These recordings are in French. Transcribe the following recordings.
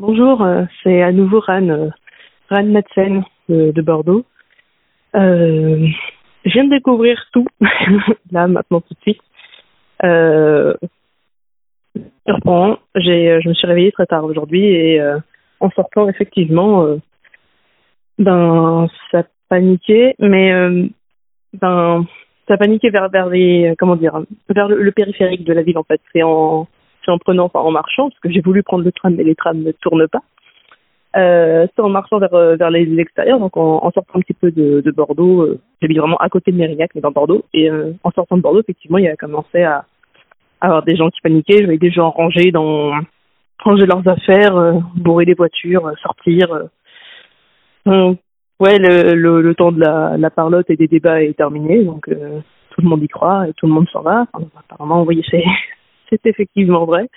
Bonjour, euh, c'est à nouveau Ran, euh, Ran Madsen de, de Bordeaux. Euh, je viens de découvrir tout, là, maintenant, tout de suite. J'ai, je me suis réveillée très tard aujourd'hui et en sortant, effectivement, ben, ça paniquait, mais ben, ça paniquait vers, vers les, comment dire, vers le, le périphérique de la ville, en fait. En prenant, en marchant, parce que j'ai voulu prendre le tram, mais les trams ne tournent pas. Euh, c'est en marchant vers, euh, vers les extérieurs, donc en, sortant un petit peu de, de Bordeaux. Euh, J'habite vraiment à côté de Mérignac, mais dans Bordeaux. Et euh, en sortant de Bordeaux, effectivement, il y a commencé à, avoir des gens qui paniquaient. Je voyais des gens rangés dans ranger leurs affaires, euh, bourrer des voitures, euh, sortir. euh. Euh, ouais, le, le, temps de la, la parlotte et des débats est terminé, donc euh, tout le monde y croit et tout le monde s'en va. Apparemment, oui, c'est c'est effectivement vrai.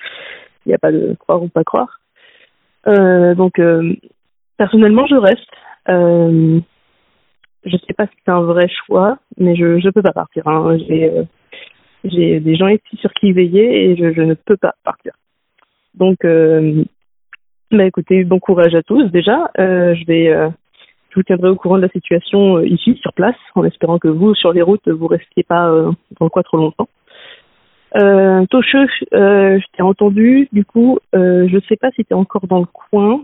Il n'y a pas de croire ou pas croire. Euh, donc, euh, personnellement, je reste. Euh, je sais pas si c'est un vrai choix, mais je je peux pas partir. Hein. J'ai euh, j'ai des gens ici sur qui veiller et je, ne peux pas partir. Donc, bah écoutez, bon courage à tous déjà. Je vais, vous tiendrai au courant de la situation ici sur place, en espérant que vous sur les routes vous restiez pas dans trop longtemps. Euh, euh, je t'ai entendu. Du coup, euh, je sais pas si tu es encore dans le coin,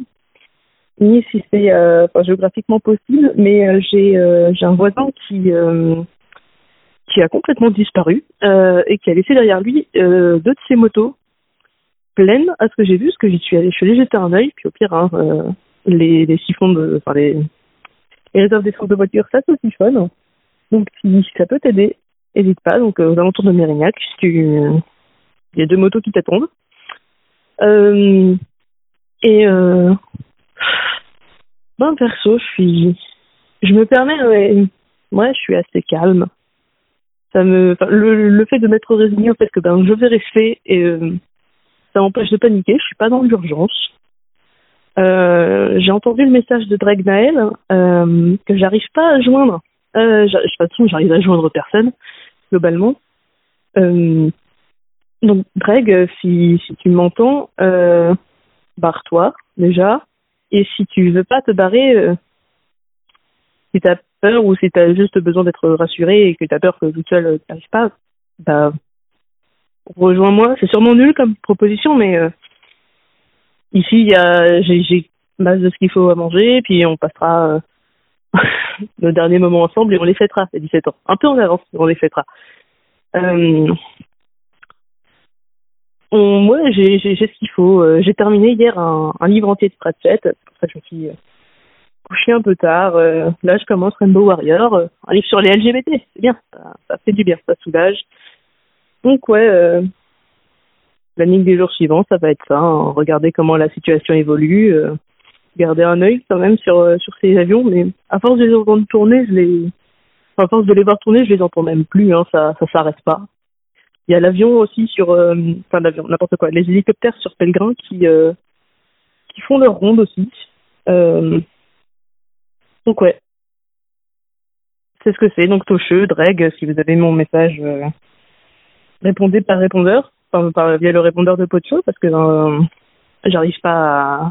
ni si c'est euh, géographiquement possible, mais euh, j'ai euh, j'ai un voisin qui euh, qui a complètement disparu et qui a laissé derrière lui deux de ses motos pleines à ce que j'ai vu, ce que j'y suis allée, je suis allée jeter un œil, puis au pire, hein, les, les siphons de, enfin les, les réserves d'essence de voiture, ça se siphonne. Donc si ça peut t'aider, n'hésite pas. Donc euh, aux alentours de Mérignac, il y a deux motos qui t'attendent. Euh, et euh, ben perso, je suis, je me permets, ouais, moi je suis assez calme. Ça me, le, fait de m'être résigné au fait que ben je vais rester et ça m'empêche de paniquer. Je suis pas dans l'urgence. J'ai entendu le message de Drake Naël euh, que j'arrive pas à joindre. J'a- de toute façon, j'arrive à joindre personne globalement. Euh, donc Greg, euh, si, tu m'entends, euh, barre-toi déjà. Et si tu veux pas te barrer, euh, si t'as peur ou si t'as juste besoin d'être rassuré et que t'as peur que toute seule t'arrives pas, bah rejoins-moi. C'est sûrement nul comme proposition, mais ici j'ai j'ai masse de ce qu'il faut à manger, puis on passera euh, le dernier moment ensemble et on les fêtera, c'est 17 ans. Un peu en avance, on les fêtera. Euh, moi, j'ai j'ai- ce qu'il faut. Euh, j'ai terminé hier un, livre entier de Pratchett. C'est pour ça que je me suis euh, couchée un peu tard. Euh, là, je commence Rainbow Warrior, euh, un livre sur les LGBT. C'est bien, ça, fait du bien, ça soulage. Donc ouais, euh, planning des jours suivants, ça va être ça. hein, regarder comment la situation évolue. euh, garder un œil quand même sur euh, sur ces avions. Mais à force de les entendre tourner, je les, à force de les voir tourner, je les entends même plus. Hein, ça ça s'arrête pas. Il y a l'avion aussi sur, euh, enfin l'avion, n'importe quoi, les hélicoptères sur Pellegrin qui euh, qui font leur ronde aussi. Donc ouais, c'est ce que c'est. Donc Tocheux, Dreg, si vous avez mon message, répondez par répondeur, par, via le répondeur de Pocho, parce que j'arrive pas à,